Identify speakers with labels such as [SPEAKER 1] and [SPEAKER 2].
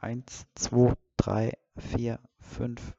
[SPEAKER 1] Eins, zwei, drei, vier, fünf,